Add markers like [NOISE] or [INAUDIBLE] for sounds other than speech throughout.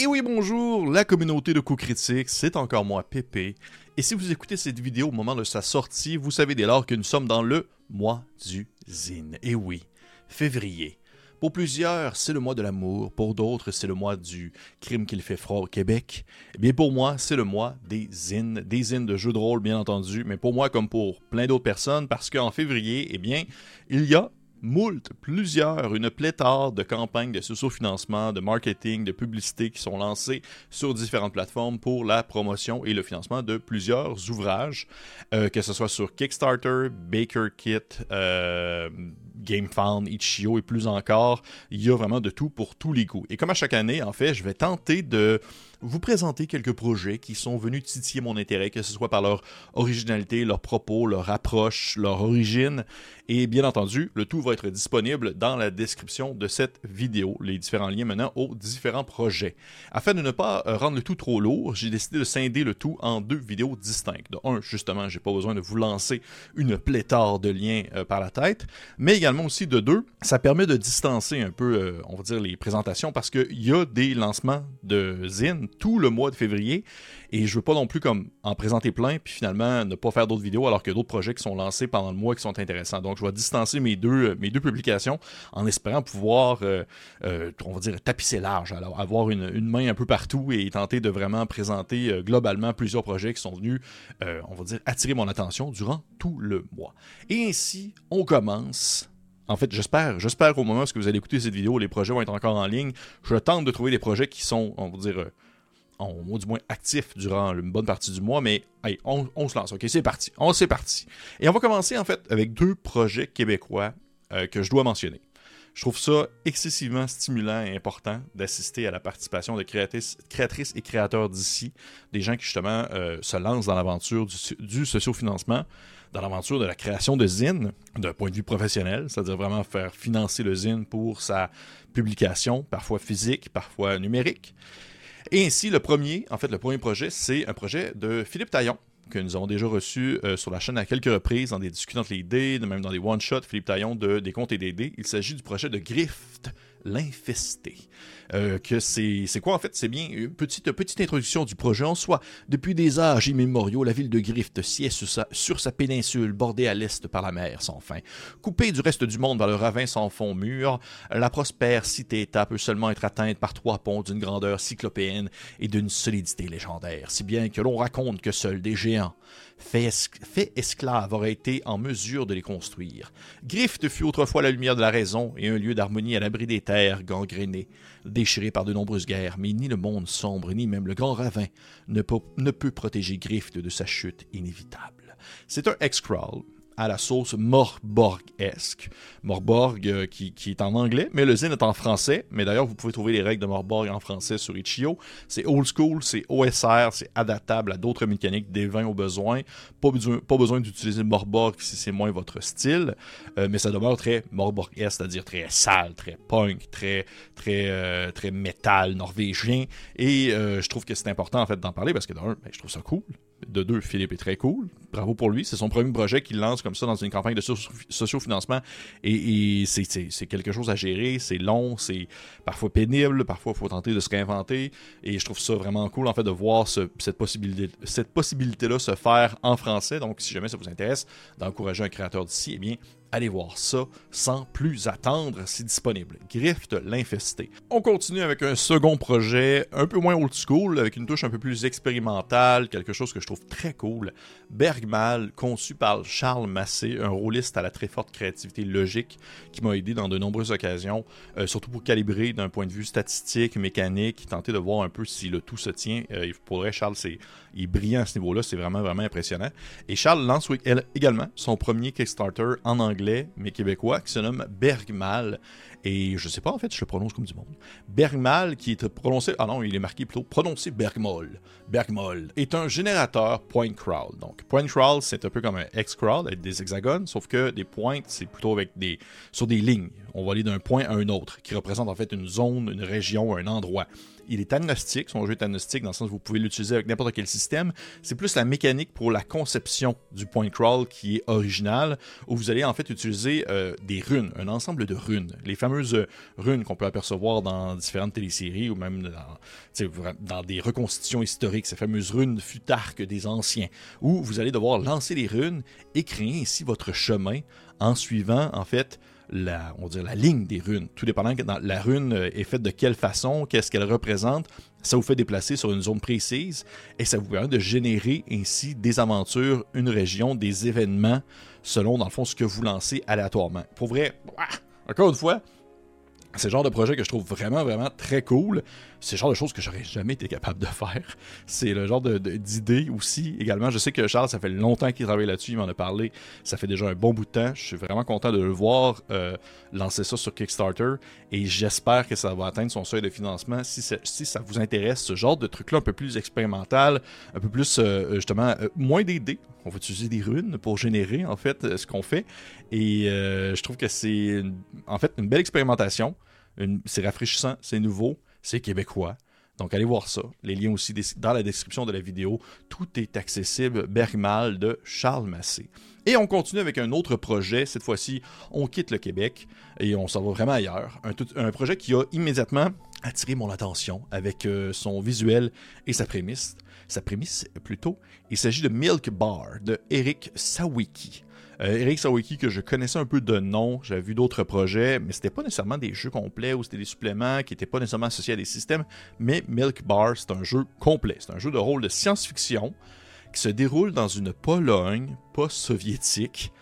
Et oui, bonjour, la communauté de coups critiques, c'est encore moi, Pépé. Et si vous écoutez cette vidéo au moment de sa sortie, vous savez dès lors que nous sommes dans le mois du zine. Et oui, février. Pour plusieurs, c'est le mois de l'amour, pour d'autres, c'est le mois du crime qu'il fait froid au Québec. Eh bien, pour moi, c'est le mois des zines, des zines de jeux de rôle, bien entendu, mais pour moi, comme pour plein d'autres personnes, parce qu'en février, eh bien, il y a moult, plusieurs, une pléthore de campagnes de socio-financement, de marketing, de publicité qui sont lancées sur différentes plateformes pour la promotion et le financement de plusieurs ouvrages, euh, que ce soit sur Kickstarter, BakerKit, euh, GameFound, Itch.io et plus encore. Il y a vraiment de tout pour tous les goûts. Et comme à chaque année, en fait, je vais tenter de vous présenter quelques projets qui sont venus titiller mon intérêt, que ce soit par leur originalité, leur propos, leur approche, leur origine. Et bien entendu, le tout va être disponible dans la description de cette vidéo, les différents liens menant aux différents projets. Afin de ne pas euh, rendre le tout trop lourd, j'ai décidé de scinder le tout en deux vidéos distinctes. De un, justement, j'ai pas besoin de vous lancer une pléthore de liens euh, par la tête, mais également aussi de deux, ça permet de distancer un peu, euh, on va dire, les présentations parce qu'il y a des lancements de zine tout le mois de février. Et je veux pas non plus comme en présenter plein, puis finalement ne pas faire d'autres vidéos alors que d'autres projets qui sont lancés pendant le mois qui sont intéressants. Donc je vais distancer mes deux, euh, mes deux publications en espérant pouvoir, euh, on va dire, tapisser large, alors avoir une, une, main un peu partout et tenter de vraiment présenter globalement plusieurs projets qui sont venus, on va dire, attirer mon attention durant tout le mois. Et ainsi, on commence en fait, j'espère, j'espère qu'au moment où vous allez écouter cette vidéo, les projets vont être encore en ligne. Je tente de trouver des projets qui sont, on va dire, au du moins actif durant une bonne partie du mois, mais on, se lance. OK, c'est parti. On c'est parti. Et on va commencer en fait avec deux projets québécois euh, que je dois mentionner. Je trouve ça excessivement stimulant et important d'assister à la participation de créatrices, et créateurs d'ici, des gens qui justement euh, se lancent dans l'aventure du sociofinancement, dans l'aventure de la création de zine d'un point de vue professionnel, c'est-à-dire vraiment faire financer le zine pour sa publication, parfois physique, parfois numérique. Et ainsi, le premier, en fait, le premier projet, c'est un projet de Philippe Taillon, que nous avons déjà reçu euh, sur la chaîne à quelques reprises dans des discussions entre les même dans des one-shots, Philippe Taillon de Des comptes et des dés. Il s'agit du projet de Grift, l'infesté. Euh, que c'est, c'est quoi en fait? C'est bien une petite, petite introduction du projet en soi. Depuis des âges immémoriaux, la ville de Grift sied sur sa, sur sa péninsule bordée à l'est par la mer sans fin. Coupée du reste du monde par le ravin sans fond mur, la prospère cité-état peut seulement être atteinte par trois ponts d'une grandeur cyclopéenne et d'une solidité légendaire, si bien que l'on raconte que seuls des géants fait, fait esclaves auraient été en mesure de les construire. Grift fut autrefois la lumière de la raison et un lieu d'harmonie à l'abri des terres gangrénées, déchirées par de nombreuses guerres, mais ni le monde sombre, ni même le grand ravin ne peut, ne peut protéger Grift de sa chute inévitable. C'est un X-Crawl, à la sauce Morborg-esque. Morborg euh, qui, est en anglais, mais le zine est en français. Mais d'ailleurs, vous pouvez trouver les règles de Morborg en français sur Itch.io. C'est old school, c'est OSR, c'est adaptable à d'autres mécaniques, des vins au besoin. Pas besoin, d'utiliser Morborg si c'est moins votre style, euh, mais ça demeure très Morborg-esque, c'est-à-dire très sale, très punk, très, très, euh, très métal norvégien. Et je trouve que c'est important en fait d'en parler parce que d'un, ben, je trouve ça cool de deux, Philippe est très cool. Bravo pour lui. C'est son premier projet qu'il lance comme ça dans une campagne de sociofinancement. Et, et c'est quelque chose à gérer. C'est long, c'est parfois pénible, parfois il faut tenter de se réinventer. Et je trouve ça vraiment cool en fait de voir cette possibilité cette possibilité-là se faire en français. Donc si jamais ça vous intéresse d'encourager un créateur d'ici, eh bien Allez voir ça sans plus attendre, c'est disponible. Grift l'infesté. On continue avec un second projet, un peu moins old school, avec une touche un peu plus expérimentale, quelque chose que je trouve très cool. Bergmal, conçu par Charles Massé, un rôliste à la très forte créativité logique qui m'a aidé dans de nombreuses occasions, euh, surtout pour calibrer d'un point de vue statistique, mécanique, tenter de voir un peu si le tout se tient. Euh, il pourrait, Charles, il est brillant à ce niveau-là, c'est vraiment, vraiment impressionnant. Et Charles lance également son premier Kickstarter en anglais, mais québécois, qui se nomme Bergmal. Et je sais pas, en fait, je le prononce comme du monde. Bergmal, qui est prononcé, ah non, il est marqué plutôt prononcé Bergmol. Bergmol est un générateur point crawl. Donc, point crawl, c'est un peu comme un X crawl avec des hexagones, sauf que des points, c'est plutôt avec des, sur des lignes. On va aller d'un point à un autre, qui représente en fait une zone, une région, un endroit il est agnostique. Son jeu est agnostique dans le sens où vous pouvez l'utiliser avec n'importe quel système. C'est plus la mécanique pour la conception du point crawl qui est original, où vous allez en fait utiliser euh, des runes, un ensemble de runes, les fameuses runes qu'on peut apercevoir dans différentes téléséries ou même dans, dans des reconstitutions historiques, ces fameuses runes futarques des anciens, où vous allez devoir lancer les runes et créer ainsi votre chemin en suivant, en fait, la, on la ligne des runes. Tout dépendant que la rune est faite de quelle façon, qu'est-ce qu'elle représente, ça vous fait déplacer sur une zone précise et ça vous permet de générer ainsi des aventures, une région, des événements selon, dans le fond, ce que vous lancez aléatoirement. Pour vrai, encore une fois, c'est le genre de projet que je trouve vraiment, vraiment très cool. C'est le genre de choses que j'aurais jamais été capable de faire. C'est le genre d'idée aussi. Également, je sais que Charles, ça fait longtemps qu'il travaille là-dessus, il m'en a parlé. Ça fait déjà un bon bout de temps. Je suis vraiment content de le voir euh, lancer ça sur Kickstarter. Et j'espère que ça va atteindre son seuil de financement. Si, si ça vous intéresse, ce genre de truc-là un peu plus expérimental, un peu plus, euh, justement, euh, moins d'idées. On va utiliser des runes pour générer, en fait, ce qu'on fait. Et je trouve que c'est, en fait, une belle expérimentation. C'est rafraîchissant, c'est nouveau, c'est québécois. Donc allez voir ça. Les liens aussi dans la description de la vidéo. Tout est accessible. Bergmal de Charles Massé. Et on continue avec un autre projet. Cette fois-ci, on quitte le Québec et on s'en va vraiment ailleurs. Un, projet qui a immédiatement attiré mon attention avec euh, son visuel et sa prémisse. Sa prémisse, plutôt. Il s'agit de Milk Bar de Eric Sawicki. Euh, Eric Sawicki, que je connaissais un peu de nom, j'avais vu d'autres projets, mais c'était pas nécessairement des jeux complets ou c'était des suppléments qui n'étaient pas nécessairement associés à des systèmes. Mais Milk Bar, c'est un jeu complet. C'est un jeu de rôle de science-fiction qui se déroule dans une Pologne post-soviétique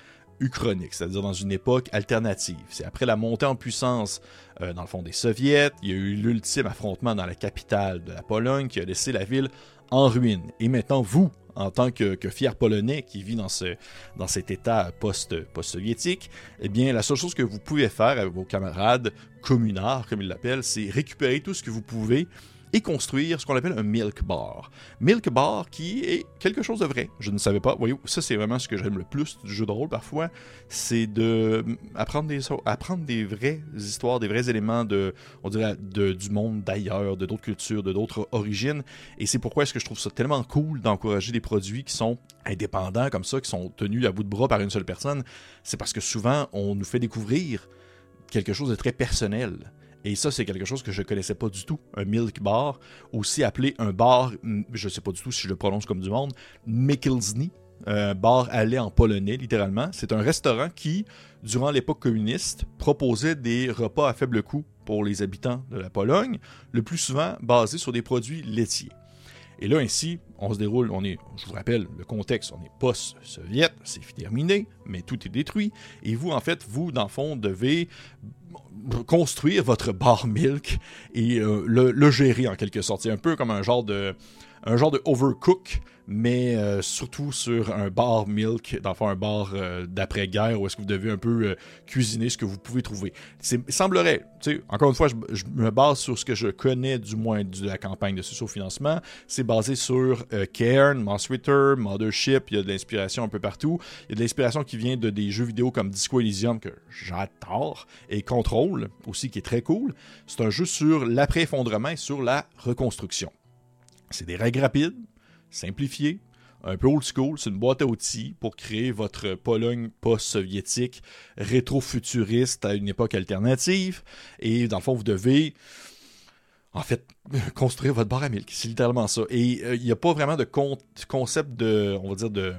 uchronique, c'est-à-dire dans une époque alternative. C'est après la montée en puissance, euh, dans le fond, des soviets, il y a eu l'ultime affrontement dans la capitale de la Pologne qui a laissé la ville en ruine. Et maintenant, vous, en tant que, fier Polonais qui vit dans, ce, dans cet état post-soviétique, eh bien, la seule chose que vous pouvez faire avec vos camarades communards, comme ils l'appellent, c'est récupérer tout ce que vous pouvez et construire ce qu'on appelle un milk bar. Milk bar qui est quelque chose de vrai. Je ne savais pas. Voyez, ça c'est vraiment ce que j'aime le plus du jeu de rôle parfois, c'est de apprendre des apprendre des vraies histoires, des vrais éléments de, on de, du monde d'ailleurs, de d'autres cultures, de d'autres origines. Et c'est pourquoi est-ce que je trouve ça tellement cool d'encourager des produits qui sont indépendants comme ça, qui sont tenus à bout de bras par une seule personne. C'est parce que souvent on nous fait découvrir quelque chose de très personnel. Et ça, c'est quelque chose que je connaissais pas du tout. Un milk bar, aussi appelé un bar, je ne sais pas du tout si je le prononce comme du monde, Mikilsny, un bar à lait en polonais, littéralement. C'est un restaurant qui, durant l'époque communiste, proposait des repas à faible coût pour les habitants de la Pologne, le plus souvent basés sur des produits laitiers. Et là, ainsi, on se déroule, on est, je vous rappelle, le contexte, on est post-soviète, c'est terminé, mais tout est détruit. Et vous, en fait, vous, dans le fond, devez construire votre bar milk et euh, le, gérer en quelque sorte. C'est un peu comme un genre de un genre de overcook, mais euh, surtout sur un bar milk, dans un bar euh, d'après-guerre où est-ce que vous devez un peu cuisiner ce que vous pouvez trouver. Il semblerait, encore une fois, je, me base sur ce que je connais du moins de la campagne de socio-financement. C'est basé sur Cairn, Moss Mothership, il y a de l'inspiration un peu partout. Il y a de l'inspiration qui vient de des jeux vidéo comme Disco Elysium que j'adore et Control aussi qui est très cool. C'est un jeu sur l'après-effondrement et sur la reconstruction. C'est des règles rapides, simplifiées, un peu old school. C'est une boîte à outils pour créer votre Pologne post-soviétique rétro-futuriste à une époque alternative. Et dans le fond, vous devez en fait, [LAUGHS] construire votre bar à milk. C'est littéralement ça. Et euh, il n'y a pas vraiment de concept de, on va dire, de,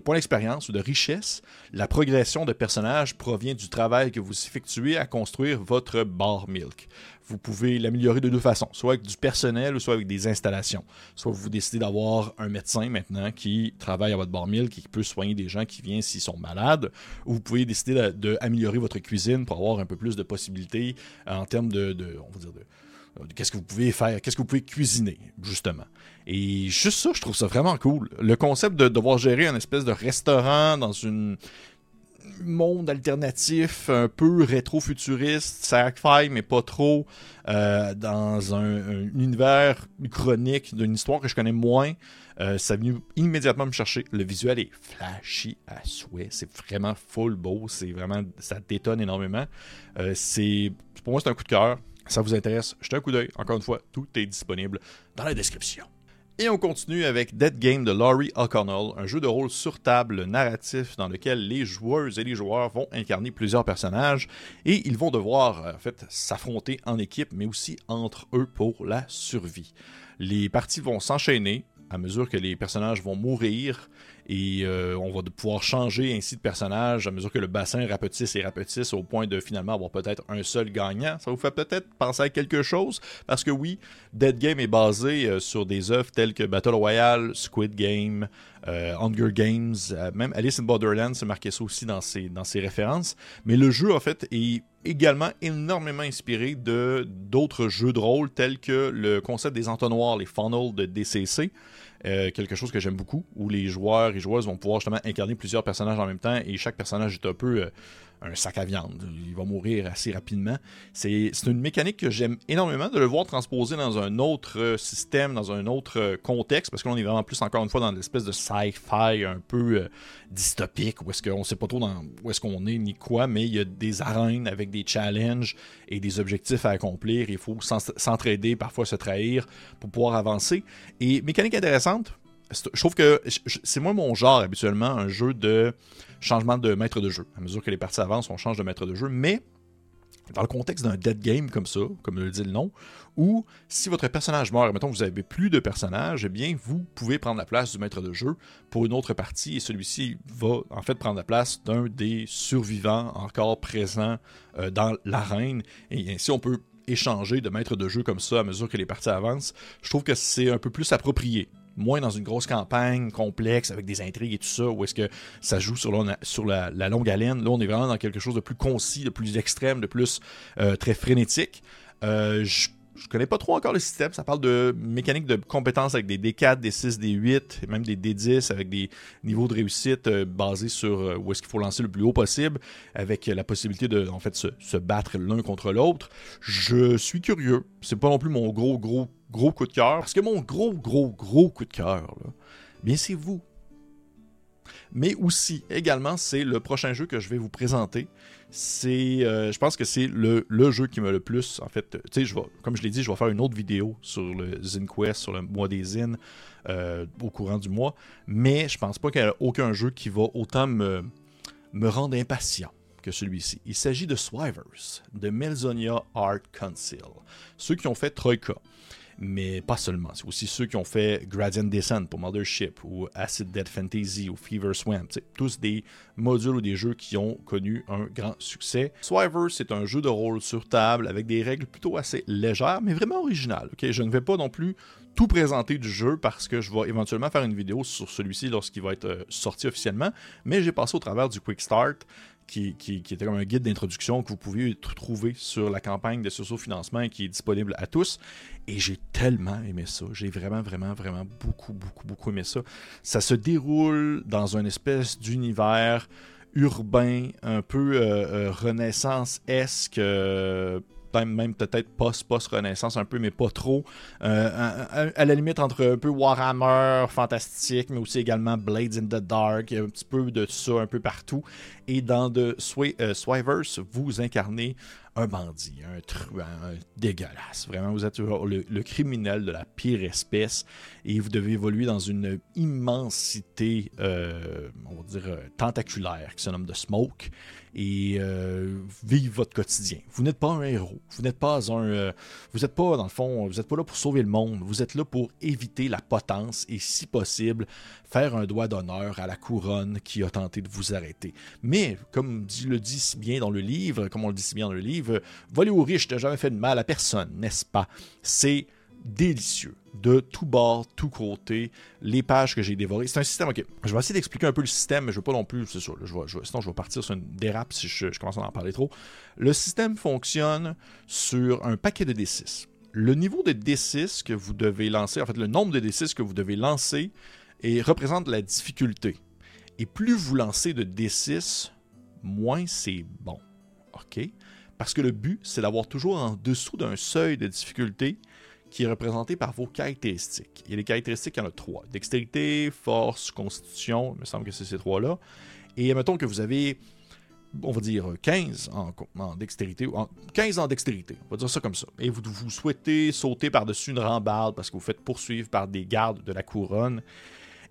point d'expérience ou de richesse. La progression de personnages provient du travail que vous effectuez à construire votre bar milk. Vous pouvez l'améliorer de deux façons, soit avec du personnel ou soit avec des installations. Soit vous décidez d'avoir un médecin maintenant qui travaille à votre bar milk et qui peut soigner des gens qui viennent s'ils sont malades, ou vous pouvez décider d'améliorer votre cuisine pour avoir un peu plus de possibilités en termes de on va dire, de Qu'est-ce que vous pouvez faire? Qu'est-ce que vous pouvez cuisiner, justement? Et juste ça, je trouve ça vraiment cool. Le concept de devoir gérer un espèce de restaurant dans un monde alternatif, un peu rétro-futuriste, sci-fi, mais pas trop, euh, dans un, univers chronique d'une histoire que je connais moins, euh, ça a venu immédiatement me chercher. Le visuel est flashy à souhait. C'est vraiment full beau. C'est vraiment, ça détonne énormément. Euh, c'est, pour moi, c'est un coup de cœur ça vous intéresse, jetez un coup d'œil. Encore une fois, tout est disponible dans la description. Et on continue avec Dead Game de Laurie O'Connell, un jeu de rôle sur table narratif dans lequel les joueuses et les joueurs vont incarner plusieurs personnages et ils vont devoir en fait s'affronter en équipe mais aussi entre eux pour la survie. Les parties vont s'enchaîner à mesure que les personnages vont mourir et euh, on va pouvoir changer ainsi de personnage à mesure que le bassin rapetisse et rapetisse au point de finalement avoir peut-être un seul gagnant. Ça vous fait peut-être penser à quelque chose? Parce que oui, Dead Game est basé euh, sur des œuvres telles que Battle Royale, Squid Game, euh, Hunger Games, même Alice in Borderland c'est marqué ça aussi dans ses, dans ses références. Mais le jeu en fait est également énormément inspiré de d'autres jeux de rôle tels que le concept des entonnoirs, les funnels de DCC. Euh, quelque chose que j'aime beaucoup, où les joueurs et joueuses vont pouvoir justement incarner plusieurs personnages en même temps et chaque personnage est un peu euh, un sac à viande. Il va mourir assez rapidement. C'est une mécanique que j'aime énormément de le voir transposer dans un autre euh, système, dans un autre euh, contexte, parce qu'on est vraiment plus encore une fois dans l'espèce de sci-fi un peu euh, dystopique, où est-ce qu'on sait pas trop où est-ce qu'on est ni quoi, mais il y a des arènes avec des challenges et des objectifs à accomplir. Il faut s'entraider, parfois se trahir pour pouvoir avancer. Et mécanique intéressante, je trouve que c'est moi mon genre habituellement, un jeu de changement de maître de jeu. À mesure que les parties avancent, on change de maître de jeu, mais dans le contexte d'un dead game comme ça, comme le dit le nom, où si votre personnage meurt, mettons que vous n'avez plus de personnage, eh bien vous pouvez prendre la place du maître de jeu pour une autre partie et celui-ci va en fait prendre la place d'un des survivants encore présents euh, dans l'arène et ainsi on peut échanger de maître de jeu comme ça à mesure que les parties avancent. Je trouve que c'est un peu plus approprié moins dans une grosse campagne complexe avec des intrigues et tout ça, où est-ce que ça joue sur, la, longue haleine. Là, on est vraiment dans quelque chose de plus concis, de plus extrême, de plus euh, très frénétique. Euh, je je connais pas trop encore le système. Ça parle de mécanique de compétences avec des D4, des 6, des 8, et même des D10 avec des niveaux de réussite euh, basés sur où est-ce qu'il faut lancer le plus haut possible, avec la possibilité de en fait se, se battre l'un contre l'autre. Je suis curieux. C'est pas non plus mon gros gros gros coup de cœur. Parce que mon gros, gros, gros coup de cœur, bien c'est vous. Mais aussi, également, c'est le prochain jeu que je vais vous présenter. C'est, euh, je pense que c'est le, jeu qui m'a le plus, en fait, tu sais, comme je l'ai dit, je vais faire une autre vidéo sur le ZinQuest, sur le mois des Zines, euh, au courant du mois. Mais je pense pas qu'il y ait aucun jeu qui va autant me, me rendre impatient que celui-ci. Il s'agit de Swivers, de Melzonia Art Council, ceux qui ont fait Troika mais pas seulement. C'est aussi ceux qui ont fait Gradient Descent pour Mothership ou Acid Dead Fantasy ou Fever Swamp. tous des modules ou des jeux qui ont connu un grand succès. Swiver, c'est un jeu de rôle sur table avec des règles plutôt assez légères, mais vraiment originales. Je ne vais pas non plus tout présenter du jeu parce que je vais éventuellement faire une vidéo sur celui-ci lorsqu'il va être euh, sorti officiellement, mais j'ai passé au travers du Quick Start qui, était comme un guide d'introduction que vous pouvez trouver sur la campagne de socio-financement et qui est disponible à tous. Et j'ai tellement aimé ça. J'ai vraiment, vraiment, vraiment beaucoup, beaucoup, beaucoup aimé ça. Ça se déroule dans une espèce d'univers urbain, un peu euh, euh, renaissance-esque, euh, même peut-être post-post-renaissance un peu, mais pas trop. Euh, à, la limite entre un peu Warhammer fantastique, mais aussi également Blades in the Dark, un petit peu de ça un peu partout. Et dans The euh, Swivers, vous incarnez un bandit, un truand, un dégueulasse. Vraiment, vous êtes le, criminel de la pire espèce et vous devez évoluer dans une immensité, euh, on va dire, tentaculaire qui se nomme de Smoke et euh, vivre votre quotidien. Vous n'êtes pas un héros. Vous n'êtes pas un. Euh, vous n'êtes pas, dans le fond, vous n'êtes pas là pour sauver le monde. Vous êtes là pour éviter la potence et, si possible, faire un doigt d'honneur à la couronne qui a tenté de vous arrêter. Mais, comme dit, le dit si bien dans le livre, comme on le dit si bien dans le livre, voler aux riches n'a jamais fait de mal à personne, n'est-ce pas? C'est délicieux de tout bord, tout côté, les pages que j'ai dévorées. C'est un système, ok, je vais essayer d'expliquer un peu le système, mais je ne veux pas non plus, c'est sûr, je sinon je vais partir sur une dérape si je, commence à en parler trop. Le système fonctionne sur un paquet de D6. Le niveau de D6 que vous devez lancer, en fait le nombre de D6 que vous devez lancer et représente la difficulté. Et plus vous lancez de D6, moins c'est bon. OK? Parce que le but, c'est d'avoir toujours en dessous d'un seuil de difficulté qui est représenté par vos caractéristiques. A les caractéristiques, il y en a trois. Dextérité, force, constitution, il me semble que c'est ces trois-là. Et mettons que vous avez on va dire 15 en, dextérité, 15 en dextérité, on va dire ça comme ça, et vous, vous souhaitez sauter par-dessus une rambarde parce que vous faites poursuivre par des gardes de la couronne,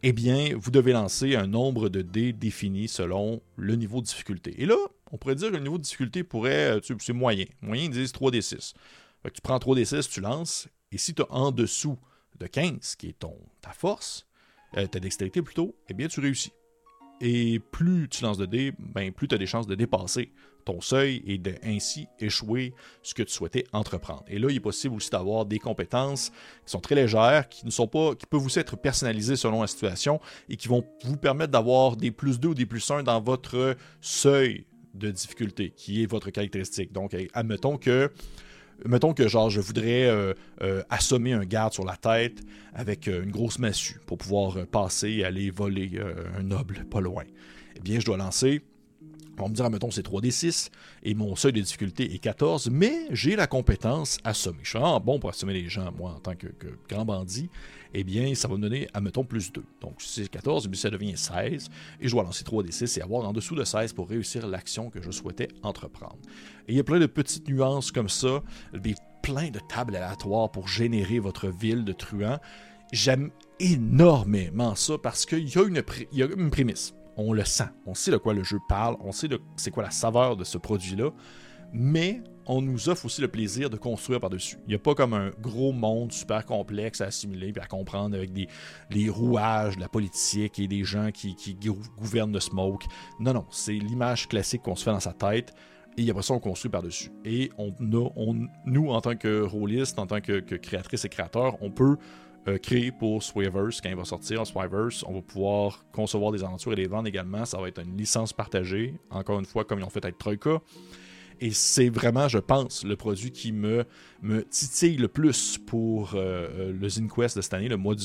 eh bien, vous devez lancer un nombre de dés défini selon le niveau de difficulté. Et là, on pourrait dire que le niveau de difficulté pourrait, euh, c'est moyen. Moyen, ils disent 3d6. tu prends 3d6, tu lances, et si tu as en dessous de 15, qui est ton, ta force, euh, ta dextérité plutôt, eh bien, tu réussis. Et plus tu lances de dés, ben, plus tu as des chances de dépasser ton seuil et de ainsi échouer ce que tu souhaitais entreprendre. Et là, il est possible aussi d'avoir des compétences qui sont très légères, qui ne sont pas, qui peuvent aussi être personnalisées selon la situation et qui vont vous permettre d'avoir des plus 2 ou des plus 1 dans votre seuil de difficulté, qui est votre caractéristique. Donc, admettons que mettons que genre je voudrais euh, euh, assommer un garde sur la tête avec euh, une grosse massue pour pouvoir passer et aller voler un noble pas loin. Eh bien, je dois lancer on va me dire, mettons, c'est 3d6 et mon seuil de difficulté est 14, mais j'ai la compétence assommer. Je suis vraiment bon pour assommer les gens, moi, en tant que, grand bandit. Eh bien, ça va me donner, admettons, plus 2. Donc, c'est 14, ça devient 16 et je dois lancer 3d6 et avoir en dessous de 16 pour réussir l'action que je souhaitais entreprendre. Et il y a plein de petites nuances comme ça, des plein de tables aléatoires pour générer votre ville de truands. J'aime énormément ça parce qu'il y, y a une prémisse on le sent, on sait de quoi le jeu parle, on sait c'est quoi la saveur de ce produit-là, mais on nous offre aussi le plaisir de construire par-dessus. Il n'y a pas comme un gros monde super complexe à assimiler et à comprendre avec des les rouages de la politique et des gens qui, gouvernent le smoke. Non, non, c'est l'image classique qu'on se fait dans sa tête et après ça, on construit par-dessus. Et on on, nous, en tant que rôliste, en tant que, que créatrice et créateur, on peut euh, créé pour Swaverse. Quand il va sortir en on va pouvoir concevoir des aventures et les vendre également. Ça va être une licence partagée, encore une fois, comme ils ont fait avec Troika. Et c'est vraiment, je pense, le produit qui me, titille le plus pour euh, euh, le ZinQuest de cette année, le mois du.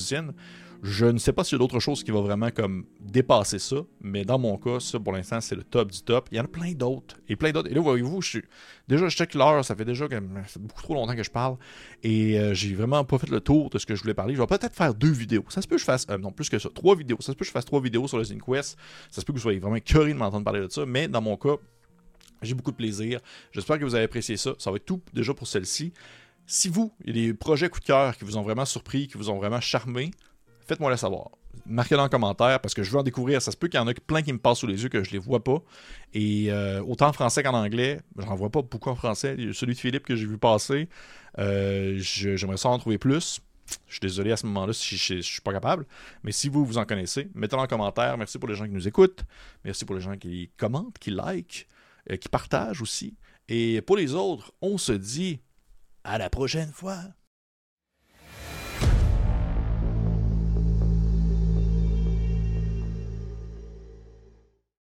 Je ne sais pas s'il y a d'autres choses qui vont vraiment comme dépasser ça, mais dans mon cas, ça pour l'instant, c'est le top du top. Il y en a plein d'autres. Et plein d'autres. Et là, voyez-vous, je suis. Déjà, je check l'heure, ça fait déjà beaucoup trop longtemps que je parle. Et euh, j'ai vraiment pas fait le tour de ce que je voulais parler. Je vais peut-être faire deux vidéos. Ça se peut que je fasse. Euh, non, plus que ça. Trois vidéos. Ça se peut que je fasse trois vidéos sur le ZinQuest. Ça se peut que vous soyez vraiment curieux de m'entendre parler de ça. Mais dans mon cas, j'ai beaucoup de plaisir. J'espère que vous avez apprécié ça. Ça va être tout déjà pour celle-ci. Si vous, il y a des projets coup de cœur qui vous ont vraiment surpris, qui vous ont vraiment charmé, faites-moi le savoir. Marquez-le dans commentaire parce que je veux en découvrir. Ça se peut qu'il y en a plein qui me passent sous les yeux que je les vois pas. Et euh, autant en français qu'en anglais, j'en vois pas beaucoup en français. Celui de Philippe que j'ai vu passer, euh, j'aimerais ça en trouver plus. Je suis désolé à ce moment-là si je, ne suis pas capable. Mais si vous, vous en connaissez, mettez-le en commentaire. Merci pour les gens qui nous écoutent. Merci pour les gens qui commentent, qui like, euh, qui partagent aussi. Et pour les autres, on se dit à la prochaine fois.